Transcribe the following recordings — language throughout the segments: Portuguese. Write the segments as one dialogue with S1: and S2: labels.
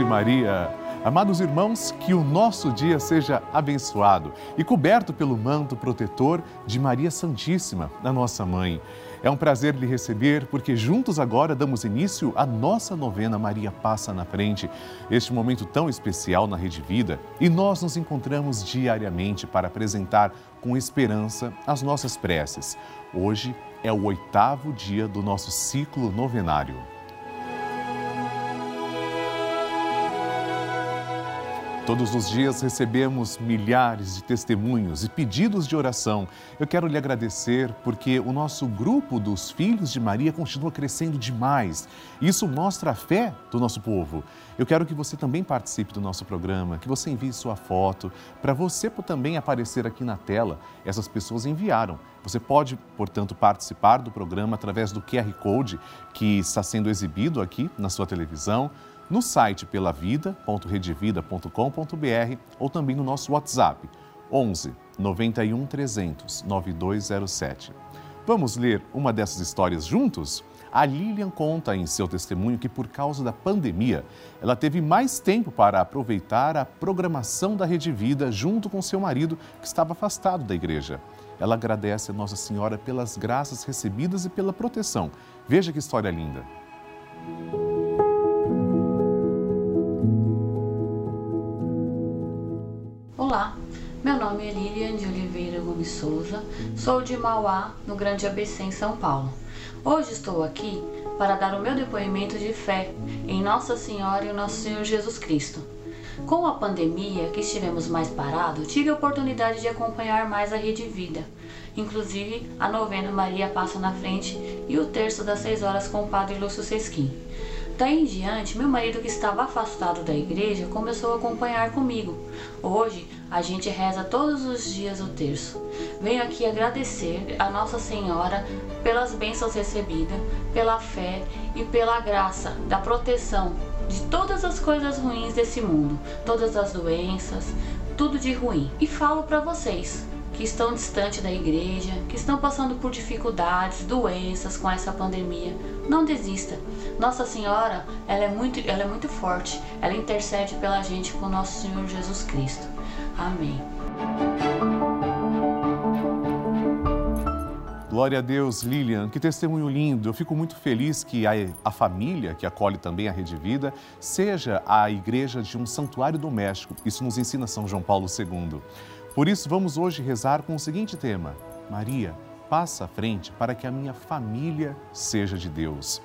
S1: Salve Maria! Amados irmãos, que o nosso dia seja abençoado e coberto pelo manto protetor de Maria Santíssima, a nossa mãe. É um prazer lhe receber, porque juntos agora damos início à nossa novena Maria Passa na Frente, este momento tão especial na Rede Vida, e nós nos encontramos diariamente para apresentar com esperança as nossas preces. Hoje é o oitavo dia do nosso ciclo novenário. Todos os dias recebemos milhares de testemunhos e pedidos de oração. Eu quero lhe agradecer porque o nosso grupo dos Filhos de Maria continua crescendo demais. Isso mostra a fé do nosso povo. Eu quero que você também participe do nosso programa, que você envie sua foto, para você também aparecer aqui na tela. Essas pessoas enviaram. Você pode, portanto, participar do programa através do QR Code que está sendo exibido aqui na sua televisão no site pelavida.redevida.com.br ou também no nosso WhatsApp 11 91 300 9207. Vamos ler uma dessas histórias juntos? A Lilian conta em seu testemunho que, por causa da pandemia, ela teve mais tempo para aproveitar a programação da Rede Vida junto com seu marido, que estava afastado da igreja. Ela agradece a Nossa Senhora pelas graças recebidas e pela proteção. Veja que história linda.
S2: Olá, meu nome é Lilian de Oliveira Gomes Souza, sou de Mauá, no Grande ABC, em São Paulo. Hoje estou aqui para dar o meu depoimento de fé em Nossa Senhora e o Nosso Senhor Jesus Cristo. Com a pandemia, que estivemos mais parados, tive a oportunidade de acompanhar mais a Rede Vida, inclusive a novena Maria Passa na Frente e o terço das seis horas com o Padre Lúcio Sesquim. Daí em diante, meu marido que estava afastado da igreja começou a acompanhar comigo. Hoje, a gente reza todos os dias o terço. Venho aqui agradecer a Nossa Senhora pelas bênçãos recebidas, pela fé e pela graça da proteção de todas as coisas ruins desse mundo, todas as doenças, tudo de ruim. E falo para vocês, que estão distante da igreja, que estão passando por dificuldades, doenças com essa pandemia, não desista. Nossa Senhora, ela é muito, ela é muito forte. Ela intercede pela gente com nosso Senhor Jesus Cristo. Amém.
S1: Glória a Deus, Lilian, que testemunho lindo. Eu fico muito feliz que a, a, família, que acolhe também a Rede Vida, seja a igreja de um santuário doméstico. Isso nos ensina São João Paulo II. Por isso, vamos hoje rezar com o seguinte tema: Maria, passa à frente para que a minha família seja de Deus.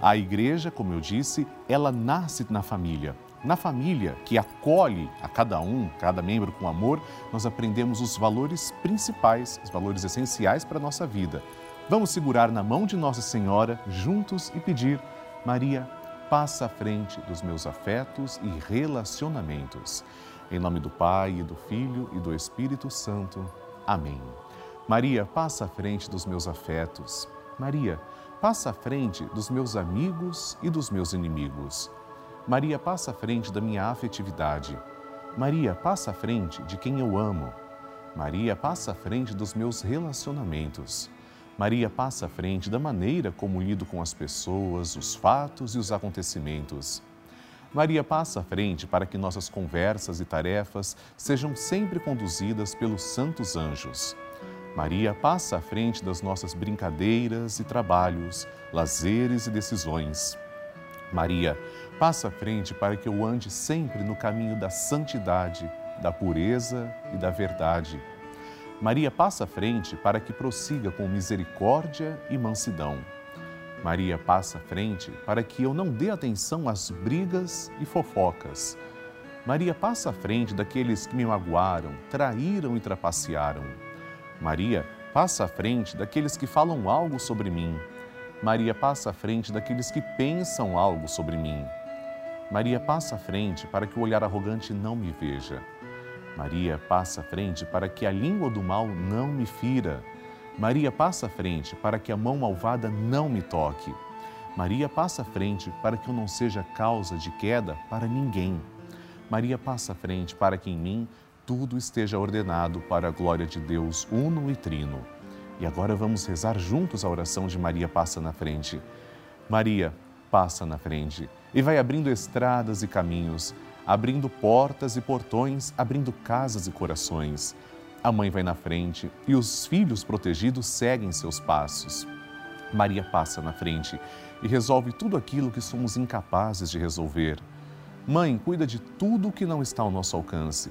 S1: A igreja, como eu disse, ela nasce na família. Na família que acolhe a cada um, cada membro com amor, nós aprendemos os valores principais, os valores essenciais para a nossa vida. Vamos segurar na mão de Nossa Senhora juntos e pedir: Maria, passa à frente dos meus afetos e relacionamentos. Em nome do Pai, e do Filho e do Espírito Santo. Amém. Maria, passa à frente dos meus afetos. Maria, passa à frente dos meus amigos e dos meus inimigos. Maria, passa à frente da minha afetividade. Maria, passa à frente de quem eu amo. Maria, passa à frente dos meus relacionamentos. Maria passa à frente da maneira como lido com as pessoas, os fatos e os acontecimentos. Maria passa à frente para que nossas conversas e tarefas sejam sempre conduzidas pelos santos anjos. Maria passa à frente das nossas brincadeiras e trabalhos, lazeres e decisões. Maria passa à frente para que eu ande sempre no caminho da santidade, da pureza e da verdade. Maria passa à frente para que prossiga com misericórdia e mansidão. Maria passa à frente para que eu não dê atenção às brigas e fofocas. Maria passa à frente daqueles que me magoaram, traíram e trapacearam. Maria passa à frente daqueles que falam algo sobre mim. Maria passa à frente daqueles que pensam algo sobre mim. Maria passa à frente para que o olhar arrogante não me veja. Maria passa à frente para que a língua do mal não me fira. Maria passa à frente para que a mão malvada não me toque. Maria passa à frente para que eu não seja causa de queda para ninguém. Maria passa à frente para que em mim tudo esteja ordenado para a glória de Deus uno e trino. E agora vamos rezar juntos a oração de Maria passa na frente. Maria, passa na frente e vai abrindo estradas e caminhos, abrindo portas e portões, abrindo casas e corações. A mãe vai na frente e os filhos protegidos seguem seus passos. Maria passa na frente e resolve tudo aquilo que somos incapazes de resolver. Mãe, cuida de tudo o que não está ao nosso alcance.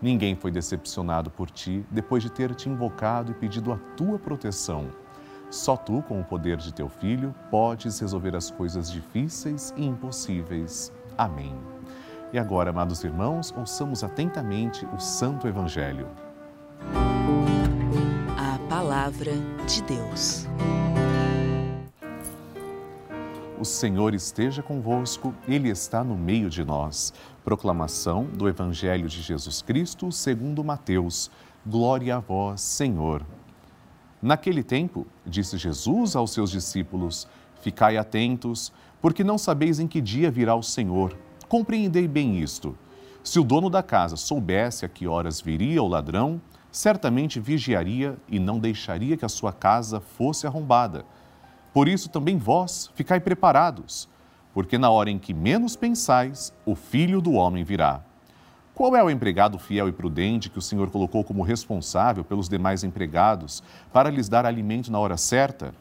S1: Ninguém foi decepcionado por ti depois de ter te invocado e pedido a tua proteção. Só tu, com o poder de teu filho, podes resolver as coisas difíceis e impossíveis. Amém. E agora, amados irmãos, ouçamos atentamente o Santo Evangelho.
S3: A Palavra de Deus.
S1: O Senhor esteja convosco, Ele está no meio de nós. Proclamação do Evangelho de Jesus Cristo segundo Mateus. Glória a vós, Senhor. Naquele tempo, disse Jesus aos seus discípulos: Ficai atentos, porque não sabeis em que dia virá o Senhor. Compreendei bem isto. Se o dono da casa soubesse a que horas viria o ladrão, certamente vigiaria e não deixaria que a sua casa fosse arrombada. Por isso também vós ficai preparados porque na hora em que menos pensais, o filho do homem virá. Qual é o empregado fiel e prudente que o Senhor colocou como responsável pelos demais empregados para lhes dar alimento na hora certa?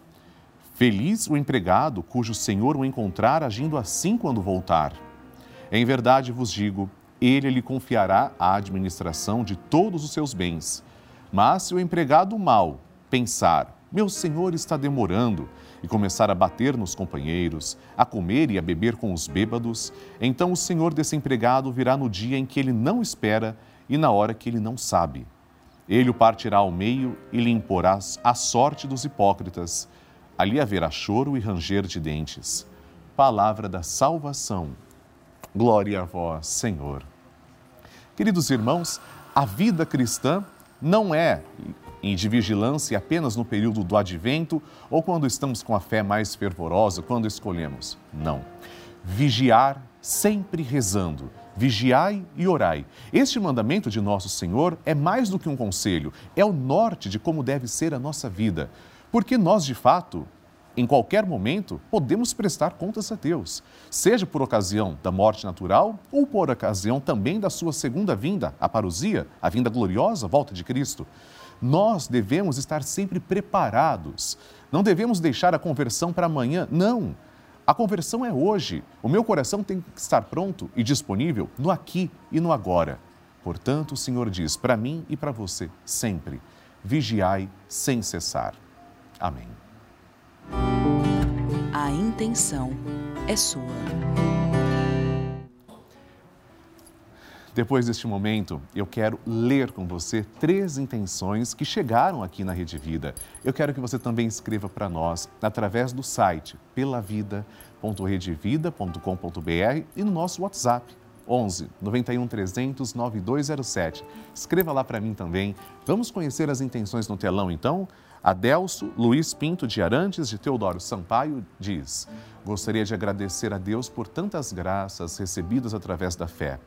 S1: Feliz o empregado cujo Senhor o encontrar agindo assim quando voltar. Em verdade vos digo, ele lhe confiará a administração de todos os seus bens. Mas se o empregado mau pensar, meu senhor está demorando, e começar a bater nos companheiros, a comer e a beber com os bêbados, então o senhor desse empregado virá no dia em que ele não espera e na hora que ele não sabe. Ele o partirá ao meio e lhe imporá a sorte dos hipócritas. Ali haverá choro e ranger de dentes. Palavra da salvação. Glória a vós, Senhor. Queridos irmãos, a vida cristã não é e de vigilância apenas no período do advento ou quando estamos com a fé mais fervorosa, quando escolhemos. Não. Vigiar sempre rezando. Vigiai e orai. Este mandamento de nosso Senhor é mais do que um conselho, é o norte de como deve ser a nossa vida. Porque nós, de fato, em qualquer momento, podemos prestar contas a Deus, seja por ocasião da morte natural ou por ocasião também da sua segunda vinda, a parousia, a vinda gloriosa, a volta de Cristo. Nós devemos estar sempre preparados. Não devemos deixar a conversão para amanhã. Não. A conversão é hoje. O meu coração tem que estar pronto e disponível no aqui e no agora. Portanto, o Senhor diz para mim e para você sempre: vigiai sem cessar. Amém.
S3: A intenção é sua.
S1: Depois deste momento, eu quero ler com você três intenções que chegaram aqui na Rede Vida. Eu quero que você também escreva para nós através do site pelavida.redevida.com.br e no nosso WhatsApp 11 91 300 9207. Escreva lá para mim também. Vamos conhecer as intenções no telão então? Adelso Luiz Pinto de Arantes, de Teodoro Sampaio, diz: Gostaria de agradecer a Deus por tantas graças recebidas através da fé.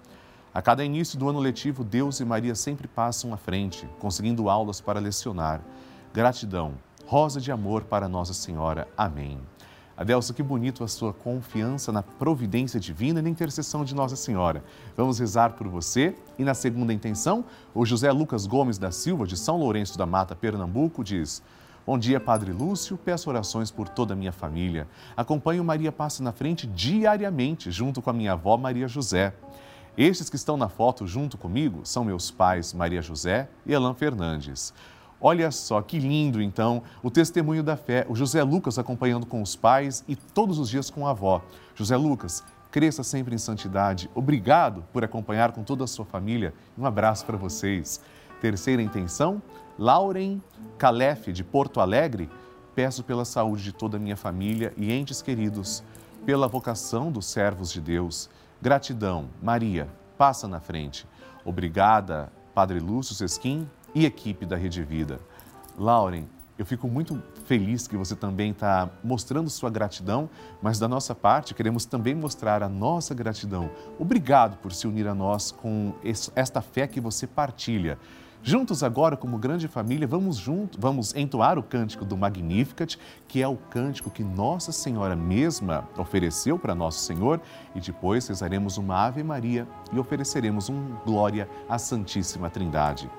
S1: A cada início do ano letivo, Deus e Maria sempre passam à frente, conseguindo aulas para lecionar. Gratidão, rosa de amor para Nossa Senhora. Amém. Adelso, que bonito a sua confiança na providência divina e na intercessão de Nossa Senhora. Vamos rezar por você. E na segunda intenção, o José Lucas Gomes da Silva, de São Lourenço da Mata, Pernambuco, diz: Bom dia, Padre Lúcio. Peço orações por toda a minha família. Acompanho Maria Passa na Frente diariamente, junto com a minha avó Maria José. Estes que estão na foto junto comigo são meus pais, Maria José e Elan Fernandes. Olha só que lindo, então, o testemunho da fé. O José Lucas acompanhando com os pais e todos os dias com a avó. José Lucas, cresça sempre em santidade. Obrigado por acompanhar com toda a sua família. Um abraço para vocês. Terceira intenção, Lauren Calef, de Porto Alegre. Peço pela saúde de toda a minha família e entes queridos, pela vocação dos servos de Deus Gratidão, Maria, passa na frente. Obrigada, Padre Lúcio Sesquim e equipe da Rede Vida. Lauren, eu fico muito feliz que você também está mostrando sua gratidão, mas da nossa parte queremos também mostrar a nossa gratidão. Obrigado por se unir a nós com esta fé que você partilha. Juntos agora, como grande família, vamos junto, vamos entoar o cântico do Magnificat, que é o cântico que Nossa Senhora mesma ofereceu para Nosso Senhor, e depois rezaremos uma Ave Maria e ofereceremos um glória à Santíssima Trindade.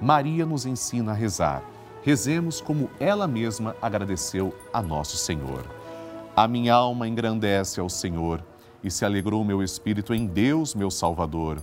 S1: Maria nos ensina a rezar. Rezemos como ela mesma agradeceu a Nosso Senhor. A minha alma engrandece ao Senhor e se alegrou meu espírito em Deus, meu Salvador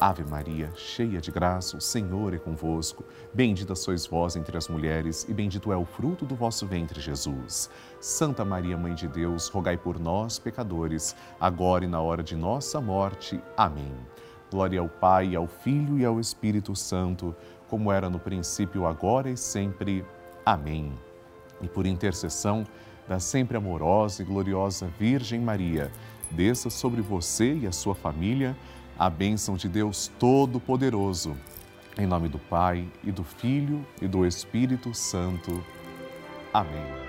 S1: Ave Maria, cheia de graça, o Senhor é convosco. Bendita sois vós entre as mulheres, e bendito é o fruto do vosso ventre, Jesus. Santa Maria, Mãe de Deus, rogai por nós, pecadores, agora e na hora de nossa morte. Amém. Glória ao Pai, ao Filho e ao Espírito Santo, como era no princípio, agora e sempre. Amém. E por intercessão da sempre amorosa e gloriosa Virgem Maria, desça sobre você e a sua família a bênção de Deus Todo-Poderoso. Em nome do Pai, e do Filho, e do Espírito Santo. Amém.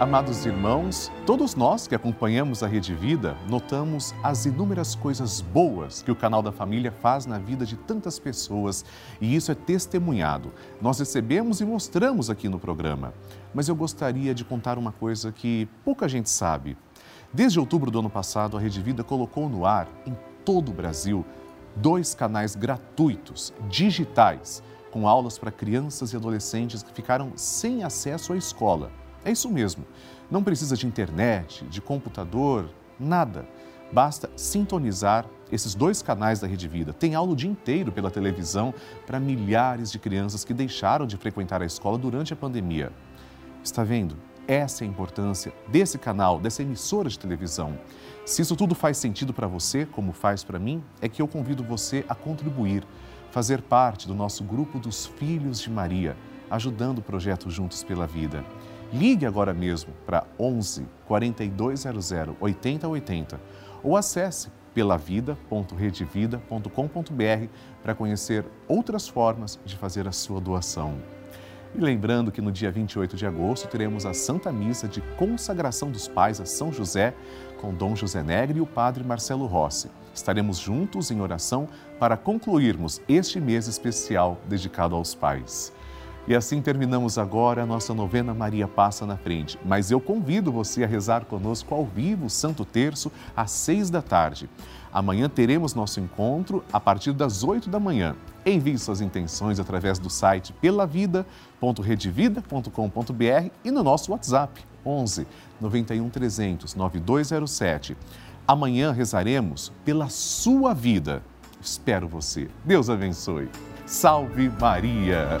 S1: Amados irmãos, todos nós que acompanhamos a Rede Vida notamos as inúmeras coisas boas que o canal da família faz na vida de tantas pessoas e isso é testemunhado. Nós recebemos e mostramos aqui no programa. Mas eu gostaria de contar uma coisa que pouca gente sabe. Desde outubro do ano passado, a Rede Vida colocou no ar, em todo o Brasil, dois canais gratuitos, digitais, com aulas para crianças e adolescentes que ficaram sem acesso à escola. É isso mesmo. Não precisa de internet, de computador, nada. Basta sintonizar esses dois canais da Rede Vida. Tem aula o dia inteiro pela televisão para milhares de crianças que deixaram de frequentar a escola durante a pandemia. Está vendo? Essa é a importância desse canal, dessa emissora de televisão. Se isso tudo faz sentido para você, como faz para mim, é que eu convido você a contribuir, fazer parte do nosso grupo dos Filhos de Maria, ajudando o projeto Juntos pela Vida. Ligue agora mesmo para 11 4200 8080 ou acesse pelavida.redevida.com.br para conhecer outras formas de fazer a sua doação. E lembrando que no dia 28 de agosto teremos a Santa Missa de Consagração dos Pais a São José com Dom José Negre e o Padre Marcelo Rossi. Estaremos juntos em oração para concluirmos este mês especial dedicado aos pais. E assim terminamos agora a nossa novena Maria Passa na Frente. Mas eu convido você a rezar conosco ao vivo Santo Terço às seis da tarde. Amanhã teremos nosso encontro a partir das oito da manhã. Envie suas intenções através do site pelavida.redevida.com.br e no nosso WhatsApp 11 91 300 9207. Amanhã rezaremos pela sua vida. Espero você. Deus abençoe. Salve Maria!